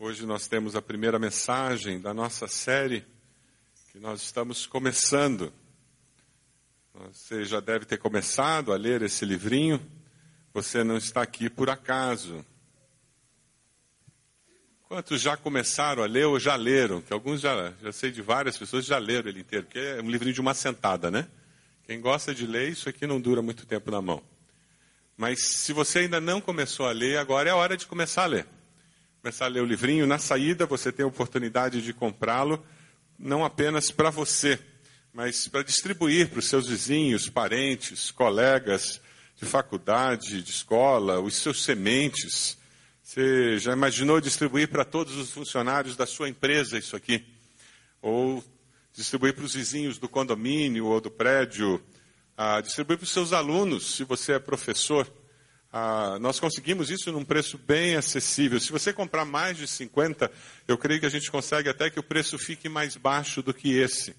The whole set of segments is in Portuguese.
Hoje nós temos a primeira mensagem da nossa série que nós estamos começando. Você já deve ter começado a ler esse livrinho. Você não está aqui por acaso. Quantos já começaram a ler ou já leram? Que alguns já, já sei de várias pessoas já leram ele inteiro, porque é um livrinho de uma sentada, né? Quem gosta de ler, isso aqui não dura muito tempo na mão. Mas se você ainda não começou a ler, agora é a hora de começar a ler começar a ler o livrinho. Na saída, você tem a oportunidade de comprá-lo, não apenas para você, mas para distribuir para os seus vizinhos, parentes, colegas de faculdade, de escola, os seus sementes. Você já imaginou distribuir para todos os funcionários da sua empresa isso aqui? Ou distribuir para os vizinhos do condomínio ou do prédio? Ah, distribuir para os seus alunos, se você é professor. Ah, nós conseguimos isso num preço bem acessível. Se você comprar mais de 50, eu creio que a gente consegue até que o preço fique mais baixo do que esse.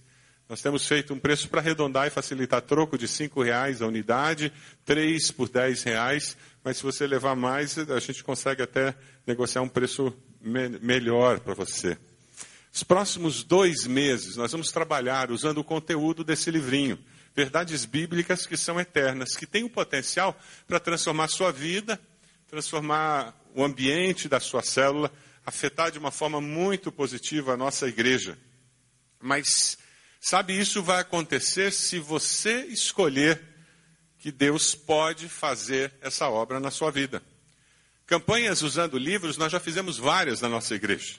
Nós temos feito um preço para arredondar e facilitar troco de R$ reais a unidade, três por R$ reais, mas se você levar mais, a gente consegue até negociar um preço me melhor para você. Os próximos dois meses nós vamos trabalhar usando o conteúdo desse livrinho verdades bíblicas que são eternas, que têm o potencial para transformar a sua vida, transformar o ambiente da sua célula, afetar de uma forma muito positiva a nossa igreja. Mas, sabe, isso vai acontecer se você escolher que Deus pode fazer essa obra na sua vida. Campanhas usando livros, nós já fizemos várias na nossa igreja.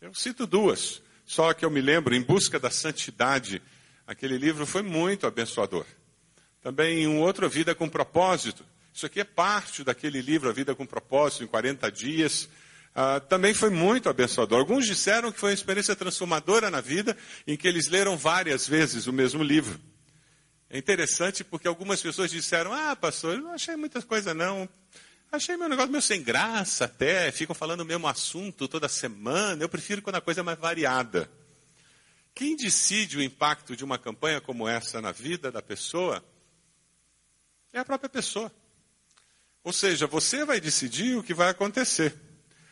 Eu cito duas, só que eu me lembro, Em Busca da Santidade, Aquele livro foi muito abençoador. Também um outro, Vida com Propósito. Isso aqui é parte daquele livro, A Vida com Propósito, em 40 dias. Uh, também foi muito abençoador. Alguns disseram que foi uma experiência transformadora na vida, em que eles leram várias vezes o mesmo livro. É interessante porque algumas pessoas disseram: Ah, pastor, eu não achei muita coisa não. Achei meu negócio meio sem graça até, ficam falando o mesmo assunto toda semana. Eu prefiro quando a coisa é mais variada. Quem decide o impacto de uma campanha como essa na vida da pessoa é a própria pessoa. Ou seja, você vai decidir o que vai acontecer.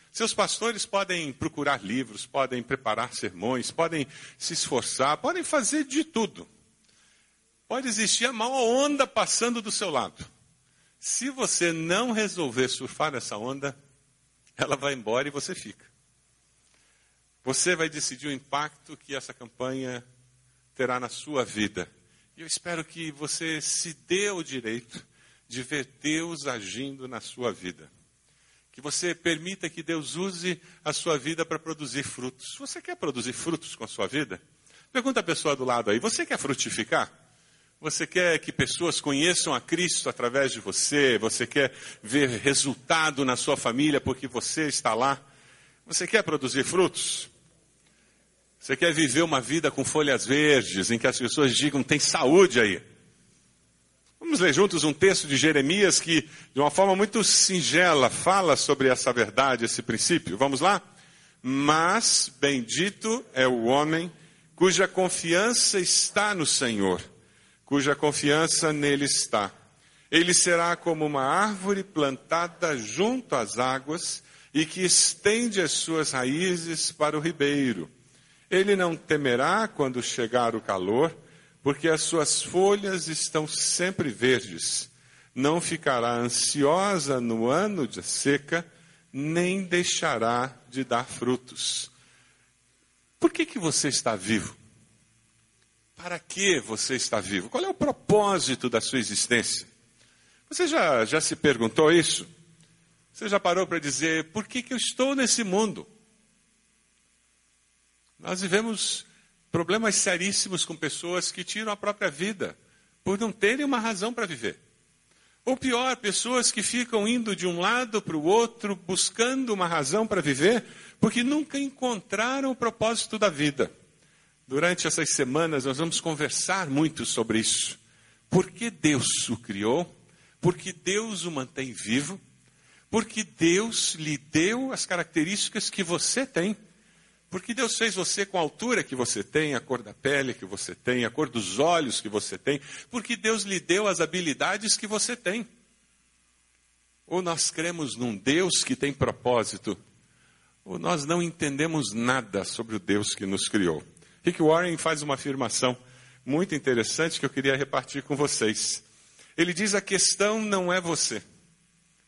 Seus pastores podem procurar livros, podem preparar sermões, podem se esforçar, podem fazer de tudo. Pode existir a maior onda passando do seu lado. Se você não resolver surfar nessa onda, ela vai embora e você fica. Você vai decidir o impacto que essa campanha terá na sua vida. E eu espero que você se dê o direito de ver Deus agindo na sua vida. Que você permita que Deus use a sua vida para produzir frutos. Você quer produzir frutos com a sua vida? Pergunta a pessoa do lado aí: você quer frutificar? Você quer que pessoas conheçam a Cristo através de você? Você quer ver resultado na sua família porque você está lá? Você quer produzir frutos? Você quer viver uma vida com folhas verdes, em que as pessoas digam, tem saúde aí. Vamos ler juntos um texto de Jeremias que, de uma forma muito singela, fala sobre essa verdade, esse princípio. Vamos lá? Mas bendito é o homem cuja confiança está no Senhor, cuja confiança nele está. Ele será como uma árvore plantada junto às águas e que estende as suas raízes para o ribeiro ele não temerá quando chegar o calor, porque as suas folhas estão sempre verdes. Não ficará ansiosa no ano de seca, nem deixará de dar frutos. Por que, que você está vivo? Para que você está vivo? Qual é o propósito da sua existência? Você já, já se perguntou isso? Você já parou para dizer, por que, que eu estou nesse mundo? Nós vivemos problemas seríssimos com pessoas que tiram a própria vida por não terem uma razão para viver. Ou pior, pessoas que ficam indo de um lado para o outro buscando uma razão para viver porque nunca encontraram o propósito da vida. Durante essas semanas nós vamos conversar muito sobre isso. Por que Deus o criou? Por que Deus o mantém vivo? Porque Deus lhe deu as características que você tem. Porque Deus fez você com a altura que você tem, a cor da pele que você tem, a cor dos olhos que você tem, porque Deus lhe deu as habilidades que você tem. Ou nós cremos num Deus que tem propósito, ou nós não entendemos nada sobre o Deus que nos criou. Rick Warren faz uma afirmação muito interessante que eu queria repartir com vocês. Ele diz: a questão não é você.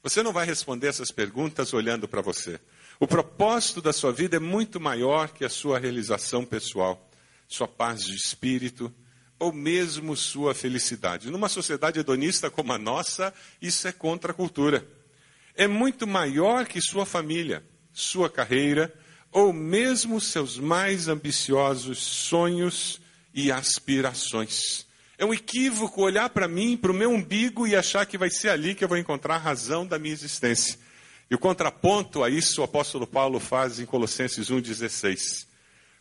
Você não vai responder essas perguntas olhando para você. O propósito da sua vida é muito maior que a sua realização pessoal, sua paz de espírito ou mesmo sua felicidade. Numa sociedade hedonista como a nossa, isso é contra a cultura. É muito maior que sua família, sua carreira ou mesmo seus mais ambiciosos sonhos e aspirações. É um equívoco olhar para mim, para o meu umbigo e achar que vai ser ali que eu vou encontrar a razão da minha existência. E o contraponto a isso o apóstolo Paulo faz em Colossenses 1,16.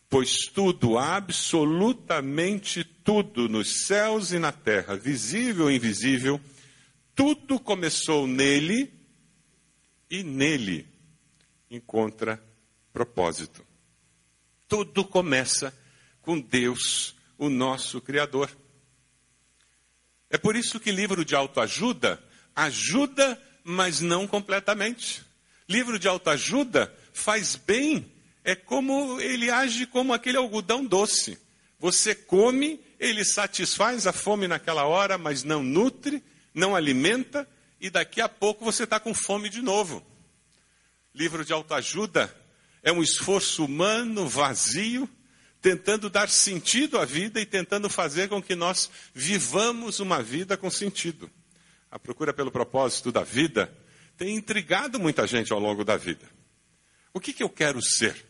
Pois tudo, absolutamente tudo, nos céus e na terra, visível e invisível, tudo começou nele e nele encontra propósito. Tudo começa com Deus, o nosso Criador. É por isso que livro de autoajuda ajuda, mas não completamente. Livro de autoajuda faz bem, é como ele age como aquele algodão doce. Você come, ele satisfaz a fome naquela hora, mas não nutre, não alimenta, e daqui a pouco você está com fome de novo. Livro de autoajuda é um esforço humano vazio, tentando dar sentido à vida e tentando fazer com que nós vivamos uma vida com sentido. A procura pelo propósito da vida tem intrigado muita gente ao longo da vida. O que, que eu quero ser?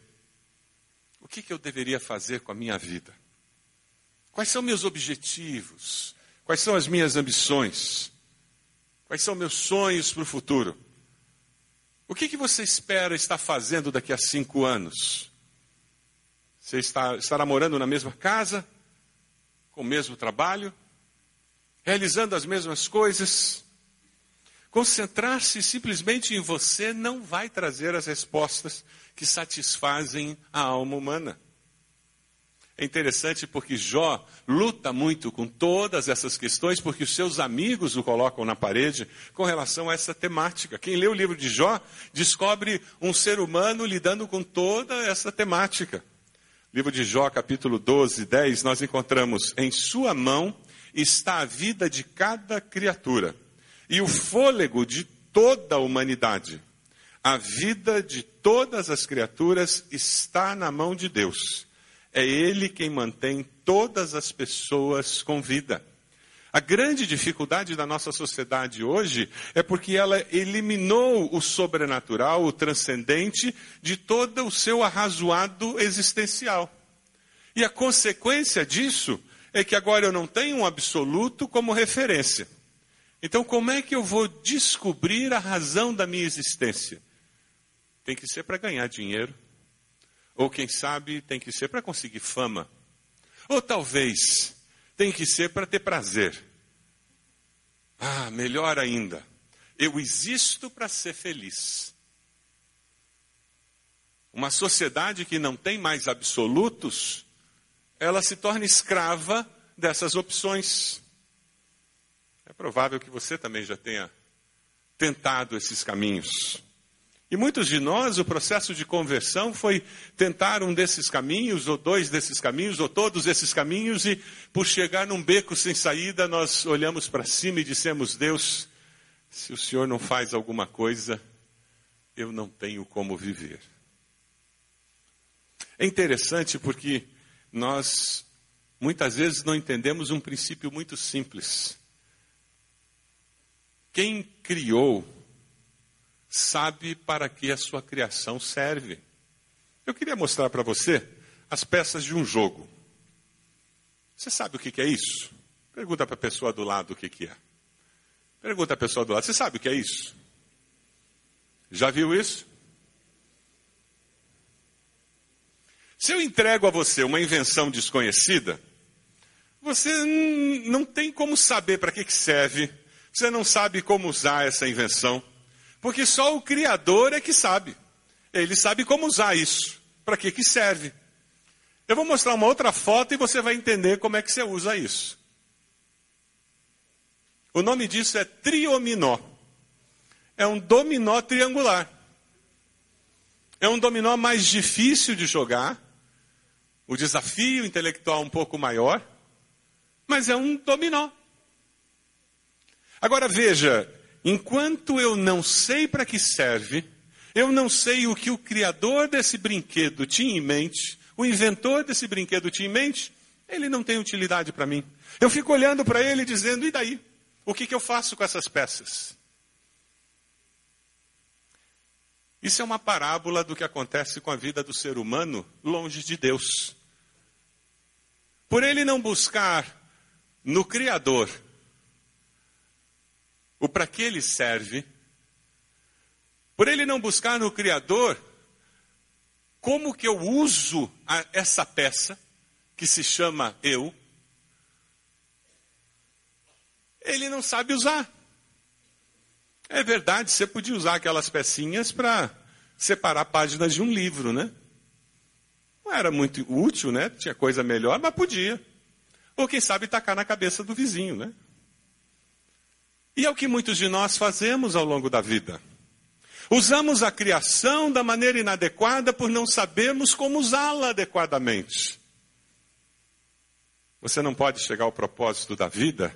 O que, que eu deveria fazer com a minha vida? Quais são meus objetivos? Quais são as minhas ambições? Quais são meus sonhos para o futuro? O que, que você espera estar fazendo daqui a cinco anos? Você está, estará morando na mesma casa, com o mesmo trabalho, realizando as mesmas coisas? Concentrar-se simplesmente em você não vai trazer as respostas que satisfazem a alma humana. É interessante porque Jó luta muito com todas essas questões, porque os seus amigos o colocam na parede com relação a essa temática. Quem lê o livro de Jó descobre um ser humano lidando com toda essa temática. Livro de Jó, capítulo 12, 10, nós encontramos: Em sua mão está a vida de cada criatura e o fôlego de toda a humanidade. A vida de todas as criaturas está na mão de Deus. É Ele quem mantém todas as pessoas com vida. A grande dificuldade da nossa sociedade hoje é porque ela eliminou o sobrenatural, o transcendente, de todo o seu arrazoado existencial. E a consequência disso é que agora eu não tenho um absoluto como referência. Então, como é que eu vou descobrir a razão da minha existência? Tem que ser para ganhar dinheiro, ou quem sabe tem que ser para conseguir fama. Ou talvez tem que ser para ter prazer. Ah, melhor ainda, eu existo para ser feliz. Uma sociedade que não tem mais absolutos, ela se torna escrava dessas opções. É provável que você também já tenha tentado esses caminhos. E muitos de nós, o processo de conversão foi tentar um desses caminhos, ou dois desses caminhos, ou todos esses caminhos, e por chegar num beco sem saída, nós olhamos para cima e dissemos: Deus, se o Senhor não faz alguma coisa, eu não tenho como viver. É interessante porque nós muitas vezes não entendemos um princípio muito simples. Quem criou sabe para que a sua criação serve. Eu queria mostrar para você as peças de um jogo. Você sabe o que é isso? Pergunta para a pessoa do lado o que é. Pergunta a pessoa do lado: Você sabe o que é isso? Já viu isso? Se eu entrego a você uma invenção desconhecida, você não tem como saber para que serve, você não sabe como usar essa invenção. Porque só o Criador é que sabe. Ele sabe como usar isso. Para que, que serve? Eu vou mostrar uma outra foto e você vai entender como é que você usa isso. O nome disso é triominó. É um dominó triangular. É um dominó mais difícil de jogar, o desafio intelectual um pouco maior, mas é um dominó. Agora veja, enquanto eu não sei para que serve, eu não sei o que o criador desse brinquedo tinha em mente, o inventor desse brinquedo tinha em mente, ele não tem utilidade para mim. Eu fico olhando para ele dizendo: e daí? O que, que eu faço com essas peças? Isso é uma parábola do que acontece com a vida do ser humano longe de Deus. Por ele não buscar no Criador o para que ele serve, por ele não buscar no Criador como que eu uso a, essa peça, que se chama eu, ele não sabe usar. É verdade, você podia usar aquelas pecinhas para separar páginas de um livro, né? Não era muito útil, né? Tinha coisa melhor, mas podia. Ou quem sabe tacar na cabeça do vizinho, né? E é o que muitos de nós fazemos ao longo da vida. Usamos a criação da maneira inadequada por não sabermos como usá-la adequadamente. Você não pode chegar ao propósito da vida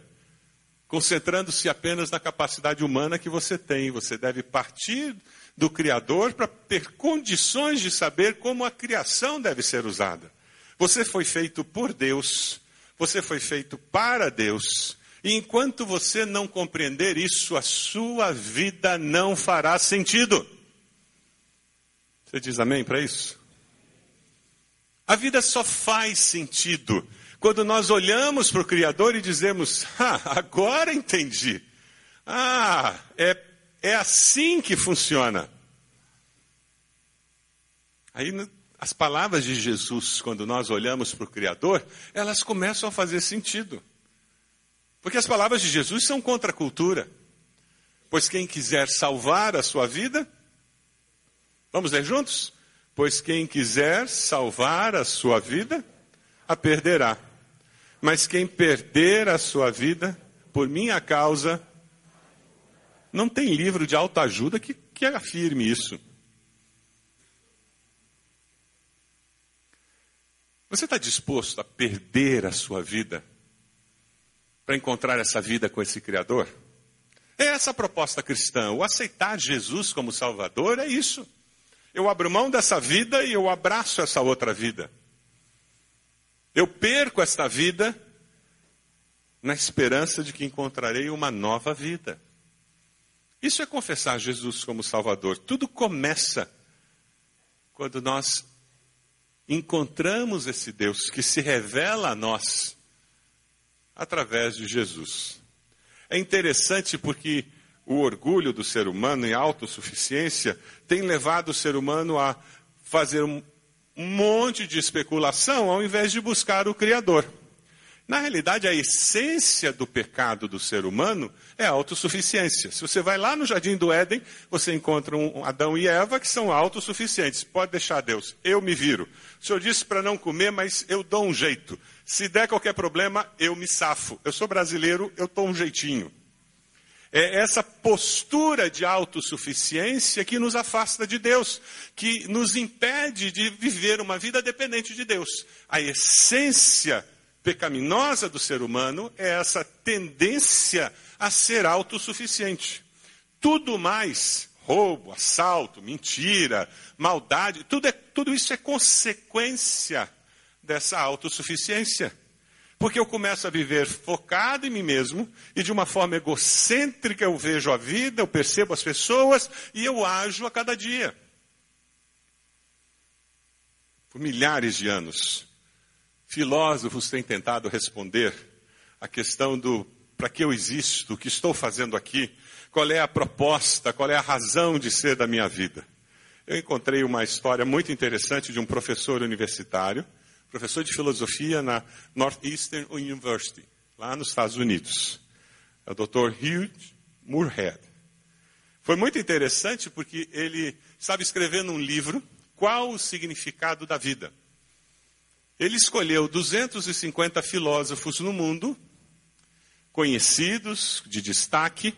concentrando-se apenas na capacidade humana que você tem. Você deve partir do Criador para ter condições de saber como a criação deve ser usada. Você foi feito por Deus, você foi feito para Deus. E enquanto você não compreender isso, a sua vida não fará sentido. Você diz amém para isso? A vida só faz sentido quando nós olhamos para o Criador e dizemos: Ah, agora entendi. Ah, é, é assim que funciona. Aí as palavras de Jesus, quando nós olhamos para o Criador, elas começam a fazer sentido. Porque as palavras de Jesus são contra a cultura. Pois quem quiser salvar a sua vida, vamos ler juntos? Pois quem quiser salvar a sua vida, a perderá. Mas quem perder a sua vida por minha causa, não tem livro de autoajuda que, que afirme isso. Você está disposto a perder a sua vida para encontrar essa vida com esse Criador? É essa a proposta cristã. O aceitar Jesus como Salvador é isso. Eu abro mão dessa vida e eu abraço essa outra vida. Eu perco esta vida na esperança de que encontrarei uma nova vida. Isso é confessar Jesus como Salvador. Tudo começa quando nós encontramos esse Deus que se revela a nós através de Jesus. É interessante porque o orgulho do ser humano e a autossuficiência tem levado o ser humano a fazer um monte de especulação ao invés de buscar o Criador. Na realidade, a essência do pecado do ser humano é a autossuficiência. Se você vai lá no jardim do Éden, você encontra um Adão e Eva que são autossuficientes. Pode deixar Deus, eu me viro. O Senhor disse para não comer, mas eu dou um jeito. Se der qualquer problema, eu me safo. Eu sou brasileiro, eu dou um jeitinho. É essa postura de autossuficiência que nos afasta de Deus, que nos impede de viver uma vida dependente de Deus. A essência pecaminosa do ser humano é essa tendência a ser autossuficiente. Tudo mais, roubo, assalto, mentira, maldade, tudo, é, tudo isso é consequência dessa autossuficiência. Porque eu começo a viver focado em mim mesmo e de uma forma egocêntrica eu vejo a vida, eu percebo as pessoas e eu ajo a cada dia. Por milhares de anos, filósofos têm tentado responder a questão do para que eu existo, o que estou fazendo aqui, qual é a proposta, qual é a razão de ser da minha vida. Eu encontrei uma história muito interessante de um professor universitário professor de filosofia na Northeastern University, lá nos Estados Unidos. É o Dr. Hugh Moorhead. Foi muito interessante porque ele estava escrevendo um livro, Qual o Significado da Vida? Ele escolheu 250 filósofos no mundo, conhecidos, de destaque,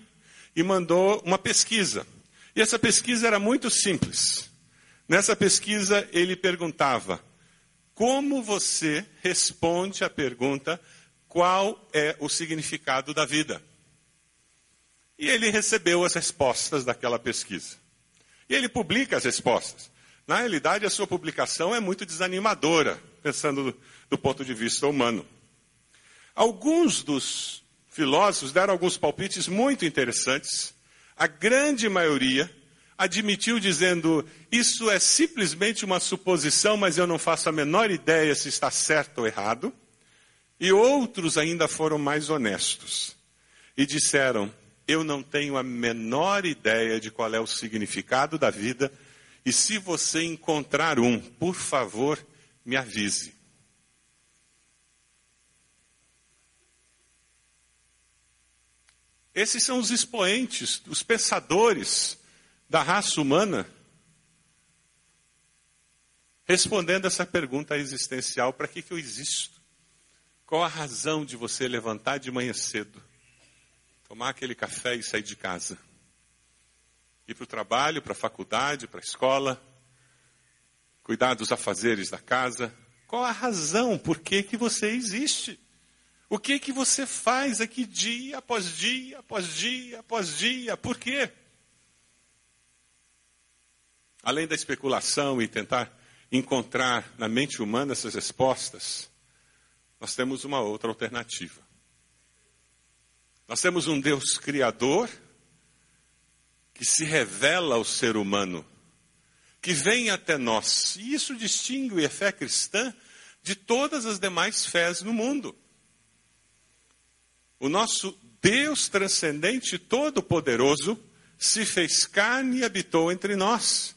e mandou uma pesquisa. E essa pesquisa era muito simples. Nessa pesquisa, ele perguntava: como você responde à pergunta qual é o significado da vida? E ele recebeu as respostas daquela pesquisa. E ele publica as respostas. Na realidade, a sua publicação é muito desanimadora, pensando do, do ponto de vista humano. Alguns dos filósofos deram alguns palpites muito interessantes. A grande maioria admitiu dizendo: Isso é simplesmente uma suposição, mas eu não faço a menor ideia se está certo ou errado. E outros ainda foram mais honestos e disseram: Eu não tenho a menor ideia de qual é o significado da vida, e se você encontrar um, por favor, me avise. Esses são os expoentes, os pensadores da raça humana, respondendo essa pergunta existencial: para que, que eu existo? Qual a razão de você levantar de manhã cedo, tomar aquele café e sair de casa? Ir para o trabalho, para a faculdade, para a escola, cuidar dos afazeres da casa. Qual a razão por que, que você existe? O que que você faz aqui dia após dia, após dia, após dia? Por quê? Além da especulação e tentar encontrar na mente humana essas respostas, nós temos uma outra alternativa. Nós temos um Deus criador que se revela ao ser humano, que vem até nós. E isso distingue a fé cristã de todas as demais fés no mundo. O nosso Deus transcendente, todo-poderoso, se fez carne e habitou entre nós.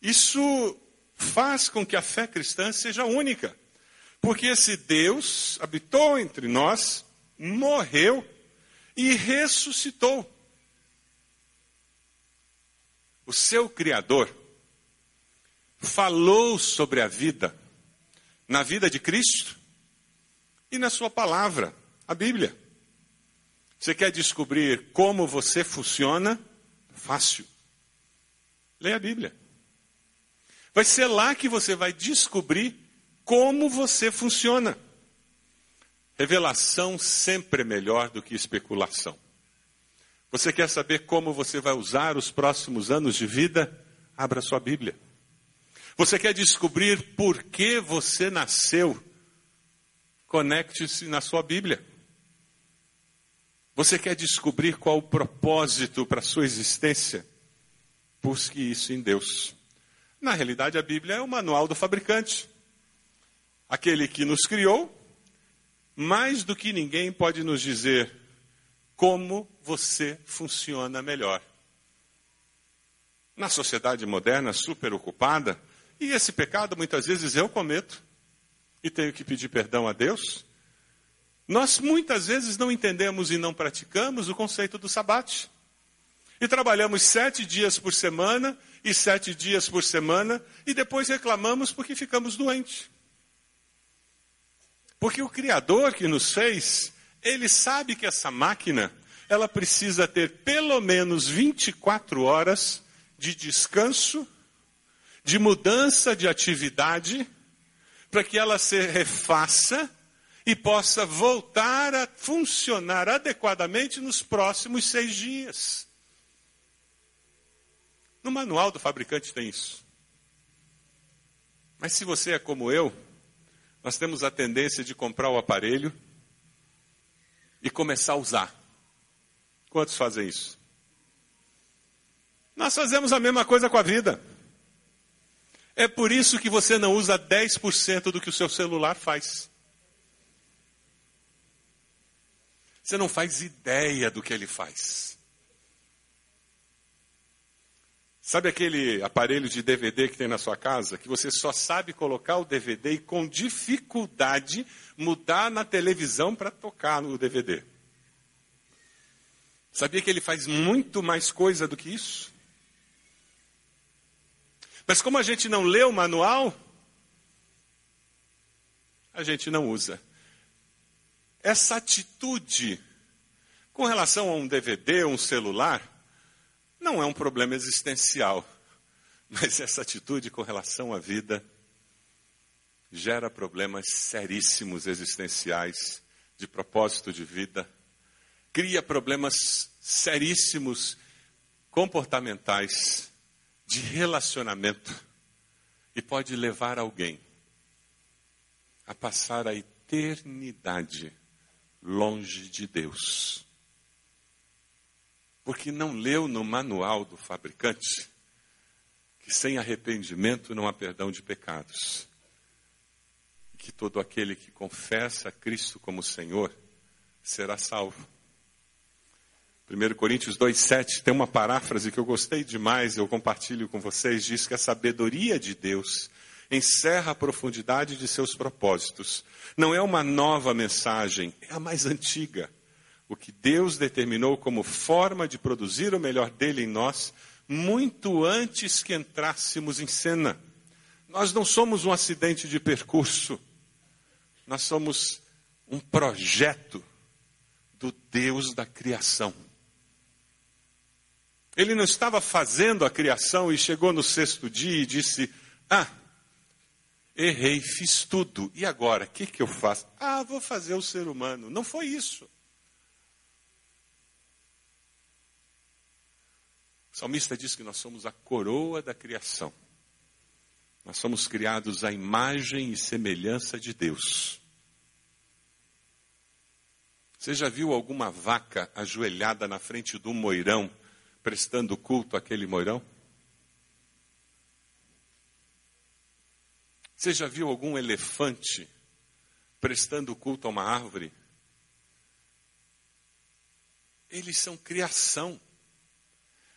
Isso faz com que a fé cristã seja única, porque esse Deus habitou entre nós, morreu e ressuscitou. O seu Criador falou sobre a vida na vida de Cristo e na sua palavra, a Bíblia. Você quer descobrir como você funciona? Fácil. Leia a Bíblia. Vai ser lá que você vai descobrir como você funciona. Revelação sempre é melhor do que especulação. Você quer saber como você vai usar os próximos anos de vida? Abra sua Bíblia. Você quer descobrir por que você nasceu? Conecte-se na sua Bíblia. Você quer descobrir qual o propósito para a sua existência? Busque isso em Deus. Na realidade, a Bíblia é o manual do fabricante. Aquele que nos criou, mais do que ninguém pode nos dizer como você funciona melhor. Na sociedade moderna, super ocupada, e esse pecado muitas vezes eu cometo, e tenho que pedir perdão a Deus, nós muitas vezes não entendemos e não praticamos o conceito do sabate. E trabalhamos sete dias por semana e sete dias por semana e depois reclamamos porque ficamos doentes. Porque o Criador que nos fez, ele sabe que essa máquina, ela precisa ter pelo menos 24 horas de descanso, de mudança de atividade para que ela se refaça e possa voltar a funcionar adequadamente nos próximos seis dias. No manual do fabricante tem isso. Mas se você é como eu, nós temos a tendência de comprar o aparelho e começar a usar. Quantos fazem isso? Nós fazemos a mesma coisa com a vida. É por isso que você não usa 10% do que o seu celular faz. Você não faz ideia do que ele faz. Sabe aquele aparelho de DVD que tem na sua casa, que você só sabe colocar o DVD e com dificuldade mudar na televisão para tocar no DVD? Sabia que ele faz muito mais coisa do que isso? Mas como a gente não lê o manual, a gente não usa. Essa atitude com relação a um DVD, um celular, não é um problema existencial. Mas essa atitude com relação à vida gera problemas seríssimos existenciais, de propósito de vida, cria problemas seríssimos comportamentais, de relacionamento, e pode levar alguém a passar a eternidade longe de Deus. Porque não leu no manual do fabricante que sem arrependimento não há perdão de pecados. E que todo aquele que confessa a Cristo como Senhor será salvo. 1 Coríntios 2,7 tem uma paráfrase que eu gostei demais, eu compartilho com vocês, diz que a sabedoria de Deus encerra a profundidade de seus propósitos. Não é uma nova mensagem, é a mais antiga. O que Deus determinou como forma de produzir o melhor dele em nós, muito antes que entrássemos em cena. Nós não somos um acidente de percurso, nós somos um projeto do Deus da criação. Ele não estava fazendo a criação e chegou no sexto dia e disse: Ah, errei, fiz tudo. E agora, o que, que eu faço? Ah, vou fazer o ser humano. Não foi isso. O salmista diz que nós somos a coroa da criação. Nós somos criados à imagem e semelhança de Deus. Você já viu alguma vaca ajoelhada na frente de um moirão, prestando culto àquele moirão? Você já viu algum elefante prestando culto a uma árvore? Eles são criação,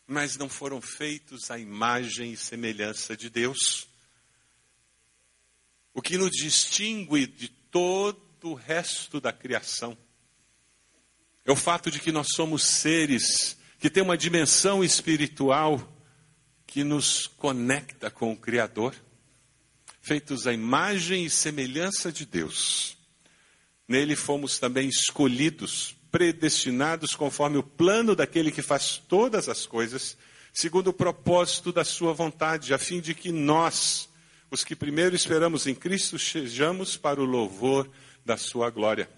mas não foram feitos à imagem e semelhança de Deus. O que nos distingue de todo o resto da criação é o fato de que nós somos seres que têm uma dimensão espiritual que nos conecta com o Criador feitos à imagem e semelhança de Deus. Nele fomos também escolhidos, predestinados conforme o plano daquele que faz todas as coisas, segundo o propósito da sua vontade, a fim de que nós, os que primeiro esperamos em Cristo, sejamos para o louvor da sua glória.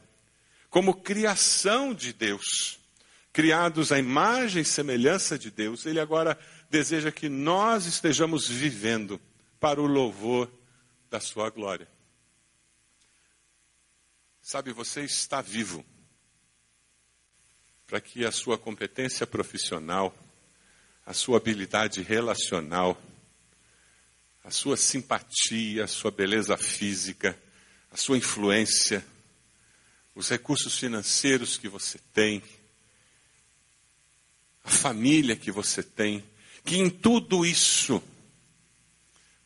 Como criação de Deus, criados à imagem e semelhança de Deus, ele agora deseja que nós estejamos vivendo para o louvor da sua glória. Sabe, você está vivo para que a sua competência profissional, a sua habilidade relacional, a sua simpatia, a sua beleza física, a sua influência, os recursos financeiros que você tem, a família que você tem, que em tudo isso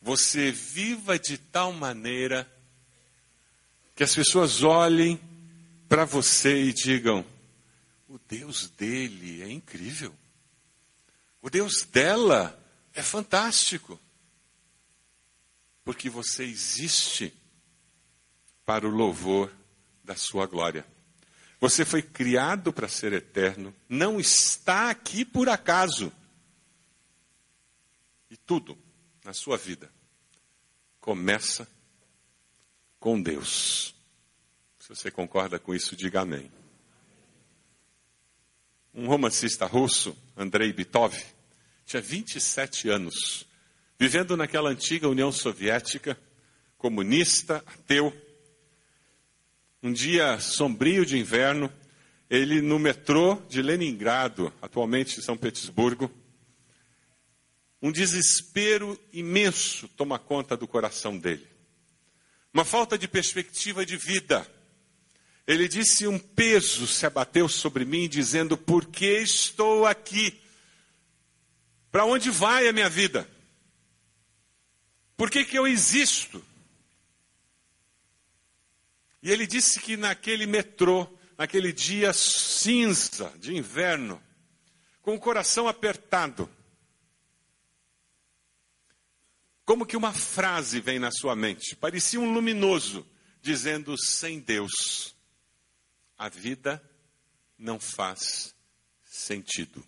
você viva de tal maneira que as pessoas olhem para você e digam: o Deus dele é incrível. O Deus dela é fantástico. Porque você existe para o louvor da sua glória. Você foi criado para ser eterno, não está aqui por acaso. E tudo na sua vida começa com Deus. Se você concorda com isso, diga amém. Um romancista russo, Andrei Bitov, tinha 27 anos, vivendo naquela antiga União Soviética, comunista, ateu. Um dia sombrio de inverno, ele no metrô de Leningrado, atualmente São Petersburgo, um desespero imenso toma conta do coração dele. Uma falta de perspectiva de vida. Ele disse: Um peso se abateu sobre mim, dizendo: Por que estou aqui? Para onde vai a minha vida? Por que, que eu existo? E ele disse que naquele metrô, naquele dia cinza de inverno, com o coração apertado, Como que uma frase vem na sua mente? Parecia um luminoso, dizendo: sem Deus, a vida não faz sentido.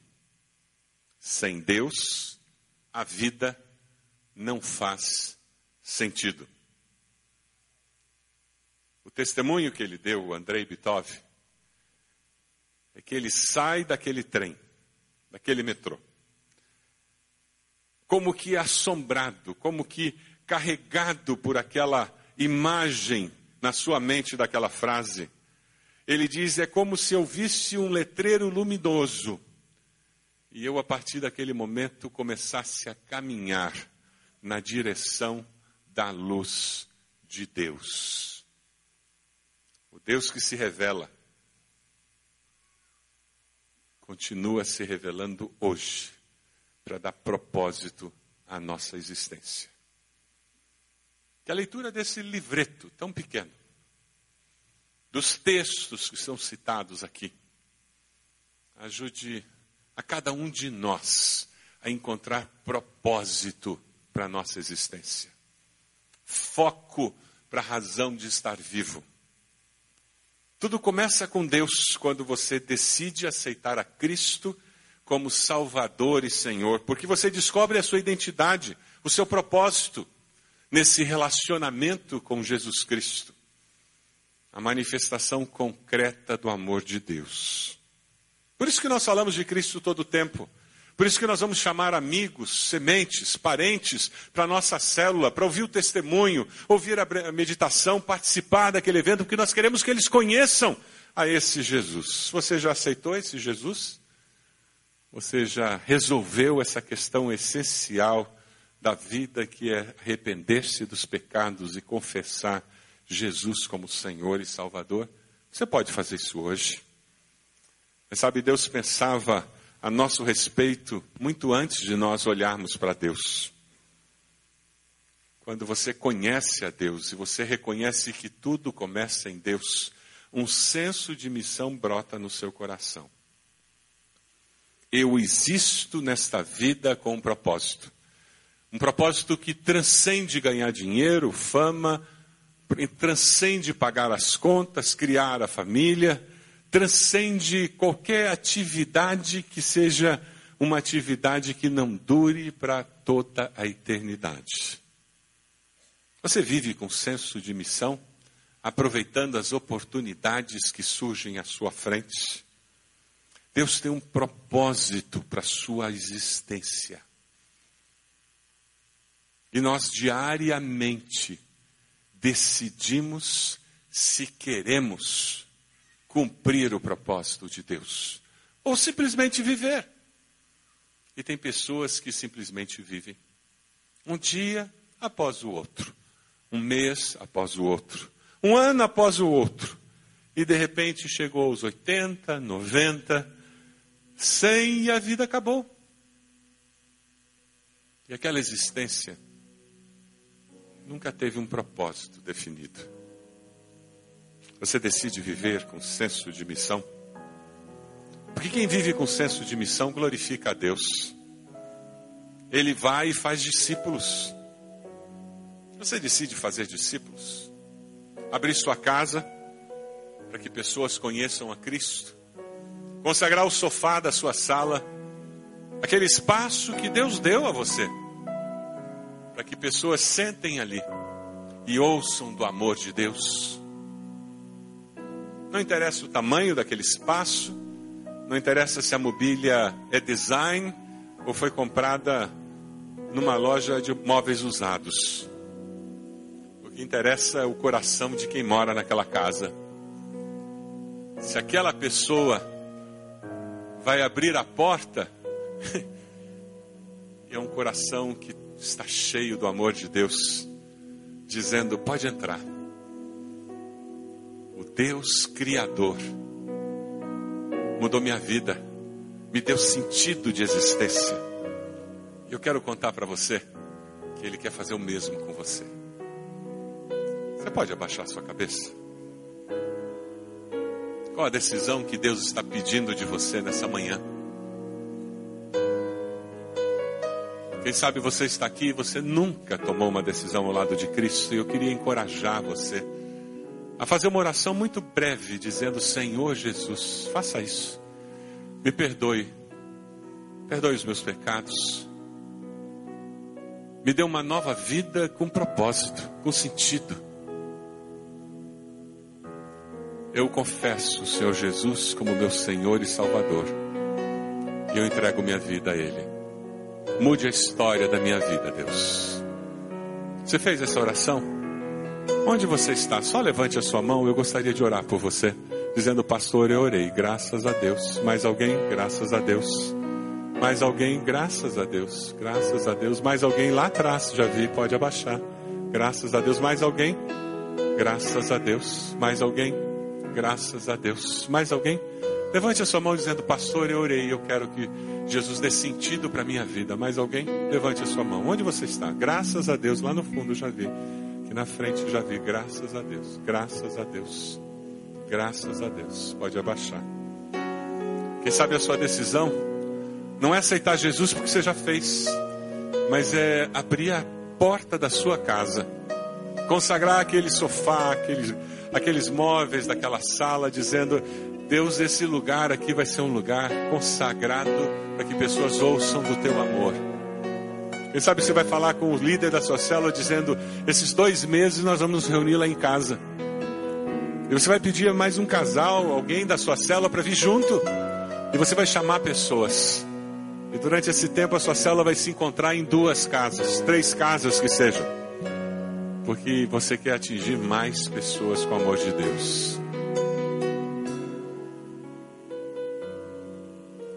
Sem Deus, a vida não faz sentido. O testemunho que ele deu, o Andrei Bitov, é que ele sai daquele trem, daquele metrô, como que assombrado, como que carregado por aquela imagem na sua mente daquela frase. Ele diz: é como se eu visse um letreiro luminoso e eu, a partir daquele momento, começasse a caminhar na direção da luz de Deus. O Deus que se revela continua se revelando hoje para dar propósito à nossa existência. Que a leitura desse livreto tão pequeno, dos textos que são citados aqui, ajude a cada um de nós a encontrar propósito para a nossa existência, foco para a razão de estar vivo. Tudo começa com Deus quando você decide aceitar a Cristo como Salvador e Senhor, porque você descobre a sua identidade, o seu propósito nesse relacionamento com Jesus Cristo. A manifestação concreta do amor de Deus. Por isso que nós falamos de Cristo todo o tempo. Por isso que nós vamos chamar amigos, sementes, parentes para a nossa célula, para ouvir o testemunho, ouvir a meditação, participar daquele evento, porque nós queremos que eles conheçam a esse Jesus. Você já aceitou esse Jesus? Você já resolveu essa questão essencial da vida que é arrepender-se dos pecados e confessar Jesus como Senhor e Salvador? Você pode fazer isso hoje. Mas sabe, Deus pensava a nosso respeito muito antes de nós olharmos para Deus. Quando você conhece a Deus e você reconhece que tudo começa em Deus, um senso de missão brota no seu coração. Eu existo nesta vida com um propósito. Um propósito que transcende ganhar dinheiro, fama, transcende pagar as contas, criar a família, transcende qualquer atividade que seja uma atividade que não dure para toda a eternidade. Você vive com senso de missão, aproveitando as oportunidades que surgem à sua frente. Deus tem um propósito para a sua existência. E nós diariamente decidimos se queremos cumprir o propósito de Deus, ou simplesmente viver. E tem pessoas que simplesmente vivem um dia após o outro, um mês após o outro, um ano após o outro, e de repente chegou aos 80, 90, 100 e a vida acabou. E aquela existência nunca teve um propósito definido. Você decide viver com senso de missão? Porque quem vive com senso de missão glorifica a Deus. Ele vai e faz discípulos. Você decide fazer discípulos? Abrir sua casa para que pessoas conheçam a Cristo. Consagrar o sofá da sua sala, aquele espaço que Deus deu a você, para que pessoas sentem ali e ouçam do amor de Deus. Não interessa o tamanho daquele espaço, não interessa se a mobília é design ou foi comprada numa loja de móveis usados. O que interessa é o coração de quem mora naquela casa. Se aquela pessoa vai abrir a porta, é um coração que está cheio do amor de Deus, dizendo: pode entrar. Deus Criador mudou minha vida, me deu sentido de existência. Eu quero contar para você que Ele quer fazer o mesmo com você. Você pode abaixar sua cabeça? Qual a decisão que Deus está pedindo de você nessa manhã? Quem sabe você está aqui e você nunca tomou uma decisão ao lado de Cristo e eu queria encorajar você a fazer uma oração muito breve, dizendo: Senhor Jesus, faça isso. Me perdoe. Perdoe os meus pecados. Me dê uma nova vida com propósito, com sentido. Eu confesso o Senhor Jesus como meu Senhor e Salvador. E eu entrego minha vida a Ele. Mude a história da minha vida, Deus. Você fez essa oração? Onde você está? Só levante a sua mão, eu gostaria de orar por você. Dizendo, pastor, eu orei, graças a Deus. Mais alguém? Graças a Deus. Mais alguém? Graças a Deus. Graças a Deus. Mais alguém lá atrás? Já vi, pode abaixar. Graças a Deus. Mais alguém? Graças a Deus. Mais alguém? Graças a Deus. Mais alguém? Levante a sua mão dizendo, pastor, eu orei, eu quero que Jesus dê sentido para a minha vida. Mais alguém? Levante a sua mão. Onde você está? Graças a Deus. Lá no fundo já vi. Aqui na frente já vi. Graças a Deus. Graças a Deus. Graças a Deus. Pode abaixar. Quem sabe a sua decisão não é aceitar Jesus porque você já fez, mas é abrir a porta da sua casa, consagrar aquele sofá, aqueles, aqueles móveis daquela sala, dizendo: Deus, esse lugar aqui vai ser um lugar consagrado para que pessoas ouçam do teu amor. Quem sabe você vai falar com o líder da sua célula dizendo: esses dois meses nós vamos nos reunir lá em casa. E você vai pedir mais um casal, alguém da sua célula para vir junto. E você vai chamar pessoas. E durante esse tempo a sua célula vai se encontrar em duas casas, três casas que sejam. Porque você quer atingir mais pessoas com o amor de Deus.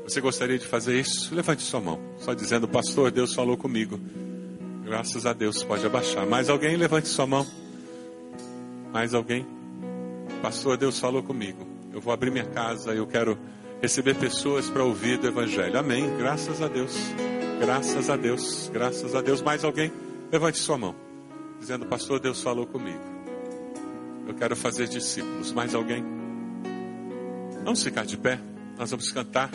Você gostaria de fazer isso? Levante sua mão. Só dizendo, pastor, Deus falou comigo. Graças a Deus, pode abaixar. Mais alguém? Levante sua mão. Mais alguém? Pastor, Deus falou comigo. Eu vou abrir minha casa, eu quero receber pessoas para ouvir do Evangelho. Amém. Graças a Deus. Graças a Deus. Graças a Deus. Mais alguém? Levante sua mão. Dizendo, Pastor, Deus falou comigo. Eu quero fazer discípulos. Mais alguém? Vamos ficar de pé. Nós vamos cantar.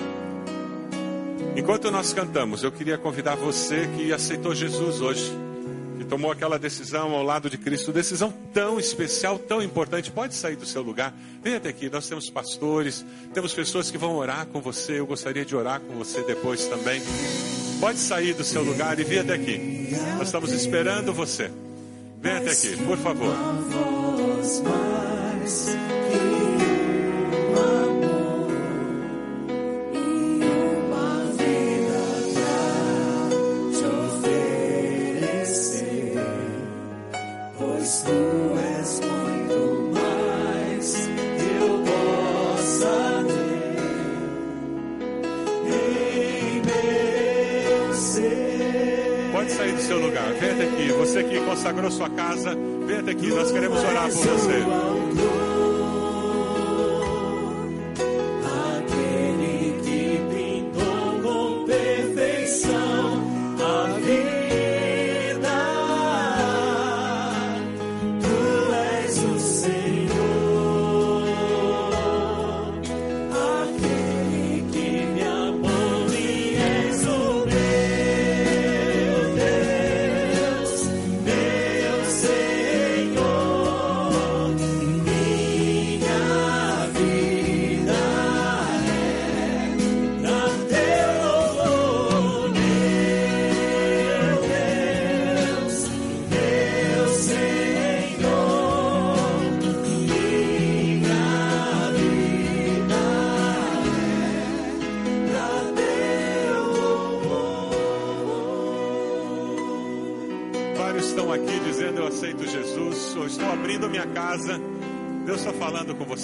Enquanto nós cantamos, eu queria convidar você que aceitou Jesus hoje tomou aquela decisão ao lado de Cristo, decisão tão especial, tão importante, pode sair do seu lugar. Venha até aqui, nós temos pastores, temos pessoas que vão orar com você. Eu gostaria de orar com você depois também. Pode sair do seu lugar e vir até aqui. Nós estamos esperando você. Venha até aqui, por favor. Consagrou sua casa, venha até aqui, nós queremos orar por você.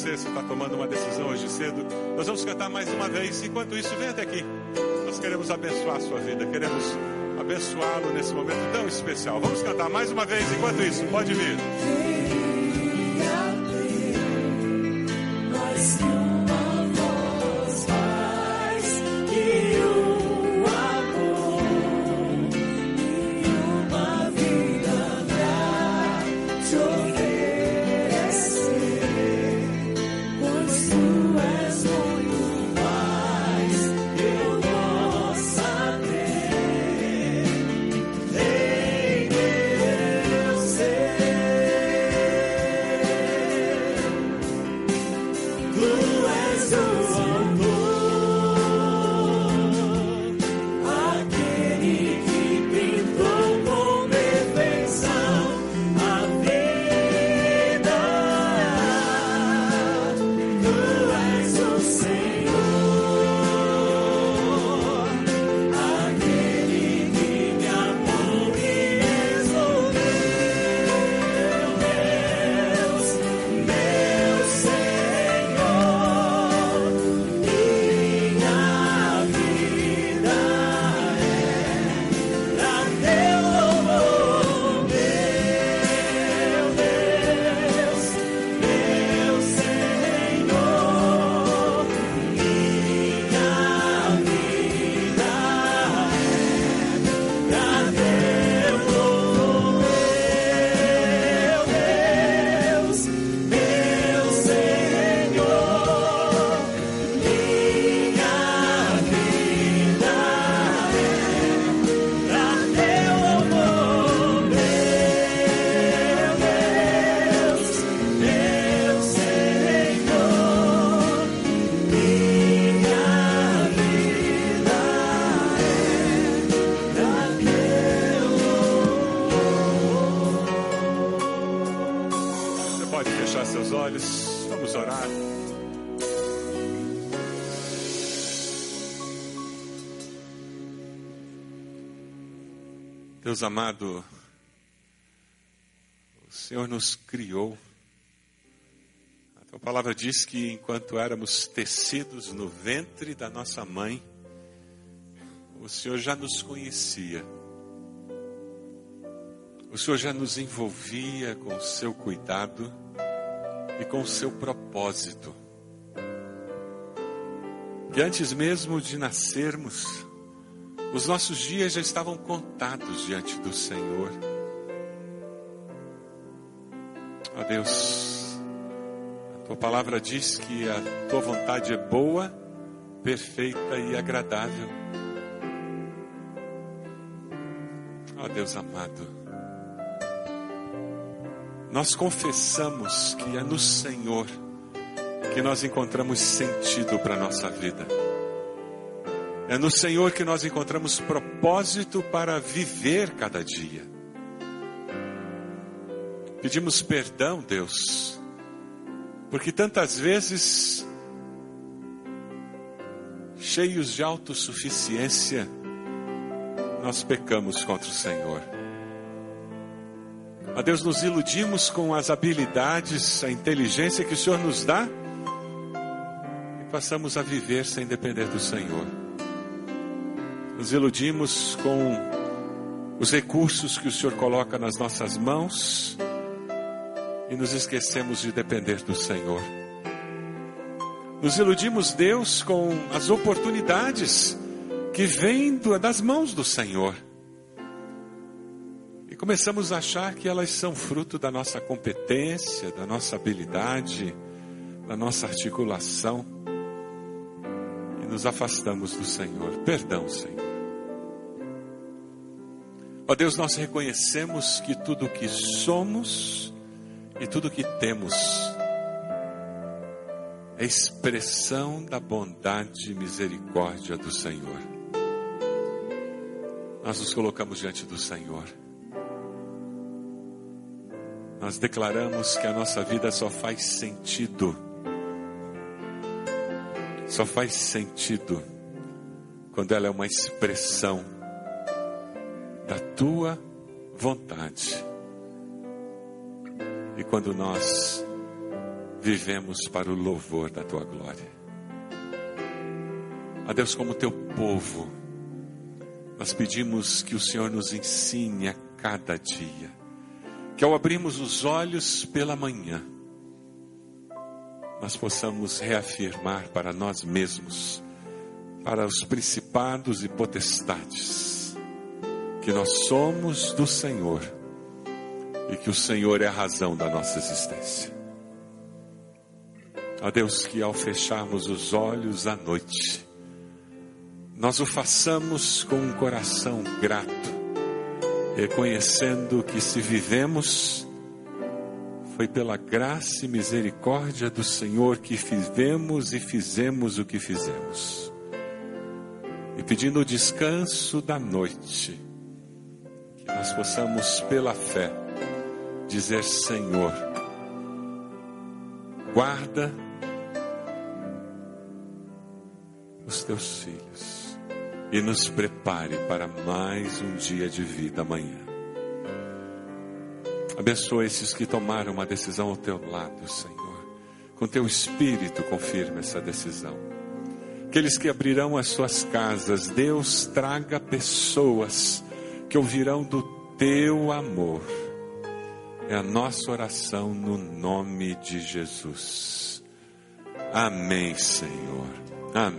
Você, você está tomando uma decisão hoje cedo. Nós vamos cantar mais uma vez. Enquanto isso, vem até aqui. Nós queremos abençoar a sua vida, queremos abençoá-lo nesse momento tão especial. Vamos cantar mais uma vez. Enquanto isso, pode vir. Deus amado, o Senhor nos criou. A tua palavra diz que enquanto éramos tecidos no ventre da nossa mãe, o Senhor já nos conhecia. O Senhor já nos envolvia com o seu cuidado e com o seu propósito. Que antes mesmo de nascermos, os nossos dias já estavam contados diante do Senhor. Ó Deus, a tua palavra diz que a tua vontade é boa, perfeita e agradável. Ó Deus amado, nós confessamos que é no Senhor que nós encontramos sentido para a nossa vida. É no Senhor que nós encontramos propósito para viver cada dia. Pedimos perdão, Deus, porque tantas vezes, cheios de autossuficiência, nós pecamos contra o Senhor. A Deus nos iludimos com as habilidades, a inteligência que o Senhor nos dá e passamos a viver sem depender do Senhor nos iludimos com os recursos que o Senhor coloca nas nossas mãos e nos esquecemos de depender do Senhor. Nos iludimos, Deus, com as oportunidades que vêm das mãos do Senhor. E começamos a achar que elas são fruto da nossa competência, da nossa habilidade, da nossa articulação. E nos afastamos do Senhor. Perdão, Senhor. Ó Deus, nós reconhecemos que tudo que somos e tudo que temos é expressão da bondade e misericórdia do Senhor. Nós nos colocamos diante do Senhor. Nós declaramos que a nossa vida só faz sentido. Só faz sentido quando ela é uma expressão da tua vontade. E quando nós vivemos para o louvor da tua glória. A Deus, como teu povo, nós pedimos que o Senhor nos ensine a cada dia, que ao abrirmos os olhos pela manhã, nós possamos reafirmar para nós mesmos, para os principados e potestades, que nós somos do Senhor e que o Senhor é a razão da nossa existência. A Deus, que ao fecharmos os olhos à noite, nós o façamos com um coração grato, reconhecendo que se vivemos, foi pela graça e misericórdia do Senhor que vivemos e fizemos o que fizemos. E pedindo o descanso da noite, nós possamos, pela fé, dizer: Senhor, guarda os teus filhos e nos prepare para mais um dia de vida amanhã. Abençoa esses que tomaram uma decisão ao teu lado, Senhor. Com teu espírito, confirma essa decisão. Aqueles que abrirão as suas casas, Deus traga pessoas que ouvirão do teu amor. É a nossa oração no nome de Jesus. Amém, Senhor. Amém.